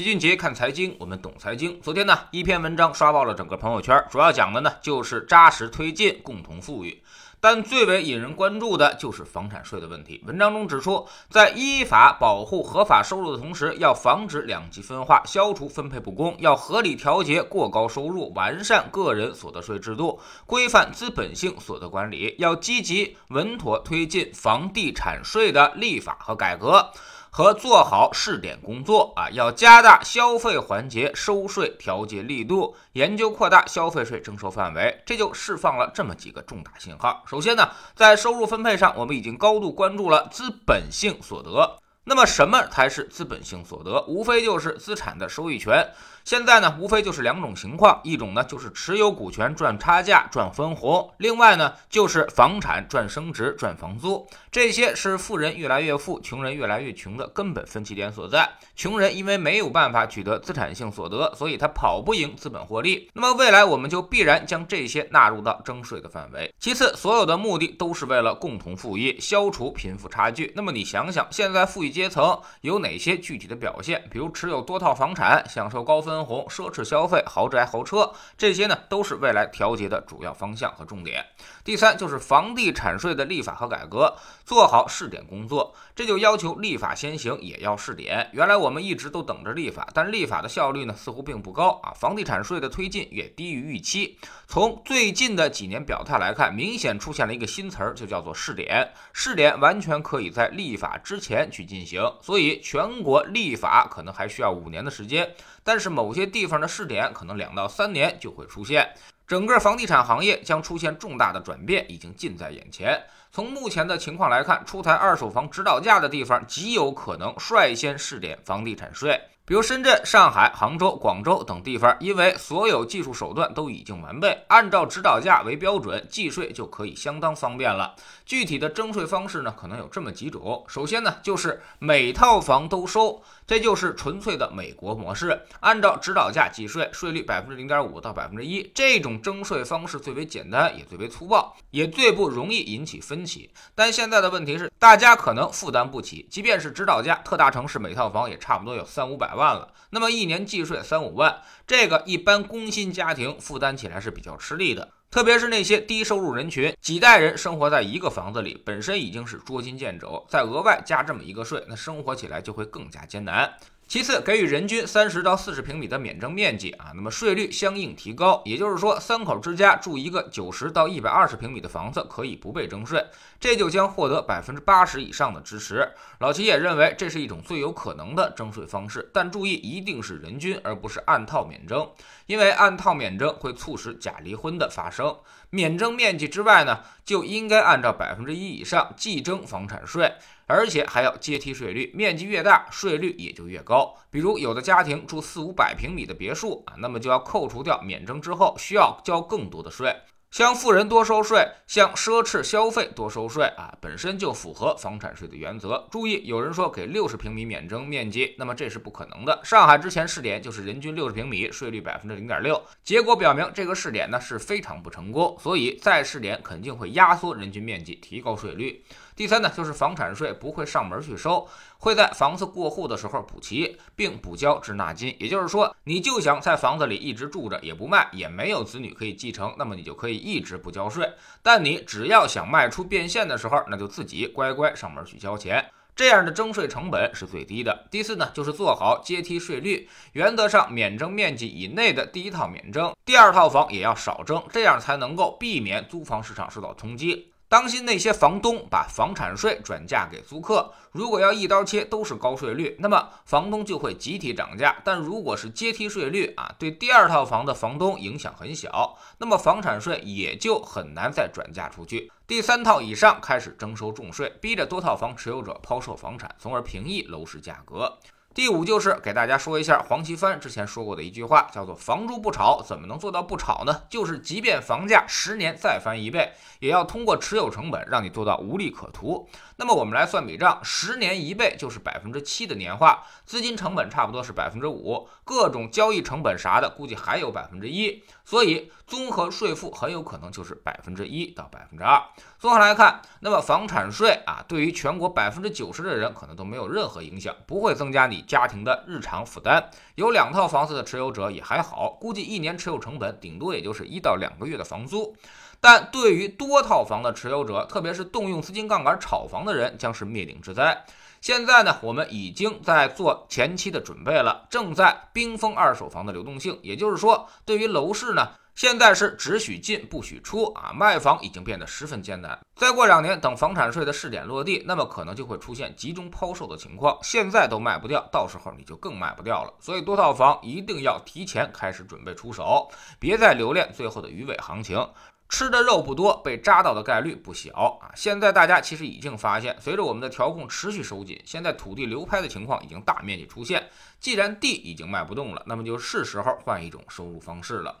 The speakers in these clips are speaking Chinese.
齐俊杰看财经，我们懂财经。昨天呢，一篇文章刷爆了整个朋友圈，主要讲的呢就是扎实推进共同富裕。但最为引人关注的就是房产税的问题。文章中指出，在依法保护合法收入的同时，要防止两极分化，消除分配不公，要合理调节过高收入，完善个人所得税制度，规范资本性所得管理，要积极稳妥推进房地产税的立法和改革。和做好试点工作啊，要加大消费环节收税调节力度，研究扩大消费税征收范围，这就释放了这么几个重大信号。首先呢，在收入分配上，我们已经高度关注了资本性所得。那么，什么才是资本性所得？无非就是资产的收益权。现在呢，无非就是两种情况，一种呢就是持有股权赚差价赚分红，另外呢就是房产赚升值赚房租。这些是富人越来越富，穷人越来越穷的根本分歧点所在。穷人因为没有办法取得资产性所得，所以他跑不赢资本获利。那么未来我们就必然将这些纳入到征税的范围。其次，所有的目的都是为了共同富裕，消除贫富差距。那么你想想，现在富裕阶层有哪些具体的表现？比如持有多套房产，享受高分。红、奢侈消费、豪宅豪车，这些呢都是未来调节的主要方向和重点。第三就是房地产税的立法和改革，做好试点工作。这就要求立法先行，也要试点。原来我们一直都等着立法，但立法的效率呢似乎并不高啊。房地产税的推进也低于预期。从最近的几年表态来看，明显出现了一个新词儿，就叫做试点。试点完全可以在立法之前去进进行，所以全国立法可能还需要五年的时间。但是某些地方的试点可能两到三年就会出现，整个房地产行业将出现重大的转变，已经近在眼前。从目前的情况来看，出台二手房指导价的地方极有可能率先试点房地产税。比如深圳、上海、杭州、广州等地方，因为所有技术手段都已经完备，按照指导价为标准计税就可以相当方便了。具体的征税方式呢，可能有这么几种。首先呢，就是每套房都收，这就是纯粹的美国模式，按照指导价计税，税率百分之零点五到百分之一。这种征税方式最为简单，也最为粗暴，也最不容易引起分歧。但现在的问题是，大家可能负担不起，即便是指导价，特大城市每套房也差不多有三五百百。万了，那么一年计税三五万，这个一般工薪家庭负担起来是比较吃力的，特别是那些低收入人群，几代人生活在一个房子里，本身已经是捉襟见肘，再额外加这么一个税，那生活起来就会更加艰难。其次，给予人均三十到四十平米的免征面积啊，那么税率相应提高。也就是说，三口之家住一个九十到一百二十平米的房子可以不被征税，这就将获得百分之八十以上的支持。老齐也认为这是一种最有可能的征税方式，但注意一定是人均，而不是按套免征，因为按套免征会促使假离婚的发生。免征面积之外呢，就应该按照百分之一以上计征房产税。而且还要阶梯税率，面积越大，税率也就越高。比如有的家庭住四五百平米的别墅啊，那么就要扣除掉免征之后需要交更多的税。向富人多收税，向奢侈消费多收税啊，本身就符合房产税的原则。注意，有人说给六十平米免征面积，那么这是不可能的。上海之前试点就是人均六十平米，税率百分之零点六，结果表明这个试点呢是非常不成功，所以再试点肯定会压缩人均面积，提高税率。第三呢，就是房产税不会上门去收，会在房子过户的时候补齐，并补交滞纳金。也就是说，你就想在房子里一直住着，也不卖，也没有子女可以继承，那么你就可以一直不交税。但你只要想卖出变现的时候，那就自己乖乖上门去交钱，这样的征税成本是最低的。第四呢，就是做好阶梯税率，原则上免征面积以内的第一套免征，第二套房也要少征，这样才能够避免租房市场受到冲击。当心那些房东把房产税转嫁给租客，如果要一刀切都是高税率，那么房东就会集体涨价；但如果是阶梯税率啊，对第二套房的房东影响很小，那么房产税也就很难再转嫁出去。第三套以上开始征收重税，逼着多套房持有者抛售房产，从而平抑楼市价格。第五就是给大家说一下黄奇帆之前说过的一句话，叫做“房住不炒”，怎么能做到不炒呢？就是即便房价十年再翻一倍，也要通过持有成本让你做到无利可图。那么我们来算笔账，十年一倍就是百分之七的年化，资金成本差不多是百分之五，各种交易成本啥的估计还有百分之一，所以综合税负很有可能就是百分之一到百分之二。综合来看，那么房产税啊，对于全国百分之九十的人可能都没有任何影响，不会增加你。家庭的日常负担。有两套房子的持有者也还好，估计一年持有成本顶多也就是一到两个月的房租。但对于多套房的持有者，特别是动用资金杠杆炒房的人，将是灭顶之灾。现在呢，我们已经在做前期的准备了，正在冰封二手房的流动性。也就是说，对于楼市呢，现在是只许进不许出啊，卖房已经变得十分艰难。再过两年，等房产税的试点落地，那么可能就会出现集中抛售的情况。现在都卖不掉，到时候你就更卖不掉了。所以多套房一定要提前开始准备出手，别再留恋最后的鱼尾行情。吃的肉不多，被扎到的概率不小啊！现在大家其实已经发现，随着我们的调控持续收紧，现在土地流拍的情况已经大面积出现。既然地已经卖不动了，那么就是时候换一种收入方式了。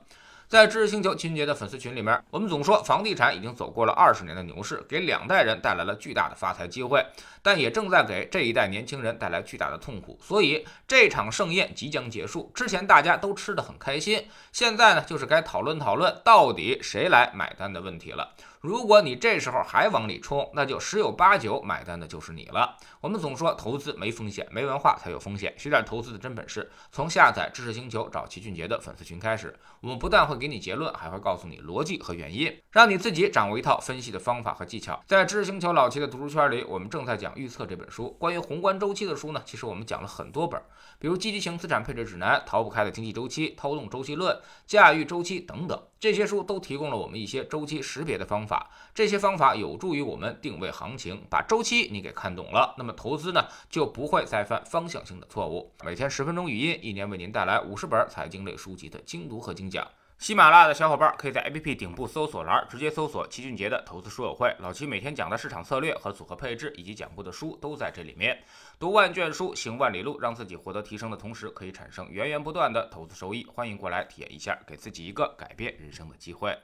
在知识星球秦杰的粉丝群里面，我们总说房地产已经走过了二十年的牛市，给两代人带来了巨大的发财机会，但也正在给这一代年轻人带来巨大的痛苦。所以这场盛宴即将结束，之前大家都吃得很开心，现在呢就是该讨论讨论到底谁来买单的问题了。如果你这时候还往里冲，那就十有八九买单的就是你了。我们总说投资没风险，没文化才有风险。学点投资的真本事，从下载知识星球找齐俊杰的粉丝群开始。我们不但会给你结论，还会告诉你逻辑和原因，让你自己掌握一套分析的方法和技巧。在知识星球老齐的读书圈里，我们正在讲《预测》这本书。关于宏观周期的书呢，其实我们讲了很多本，比如《积极型资产配置指南》《逃不开的经济周期》《偷动周期论》《驾驭周期》等等。这些书都提供了我们一些周期识别的方法法，这些方法有助于我们定位行情，把周期你给看懂了，那么投资呢就不会再犯方向性的错误。每天十分钟语音，一年为您带来五十本财经类书籍的精读和精讲。喜马拉雅的小伙伴可以在 APP 顶部搜索栏直接搜索齐俊杰的投资书友会，老齐每天讲的市场策略和组合配置，以及讲过的书都在这里面。读万卷书，行万里路，让自己获得提升的同时，可以产生源源不断的投资收益。欢迎过来体验一下，给自己一个改变人生的机会。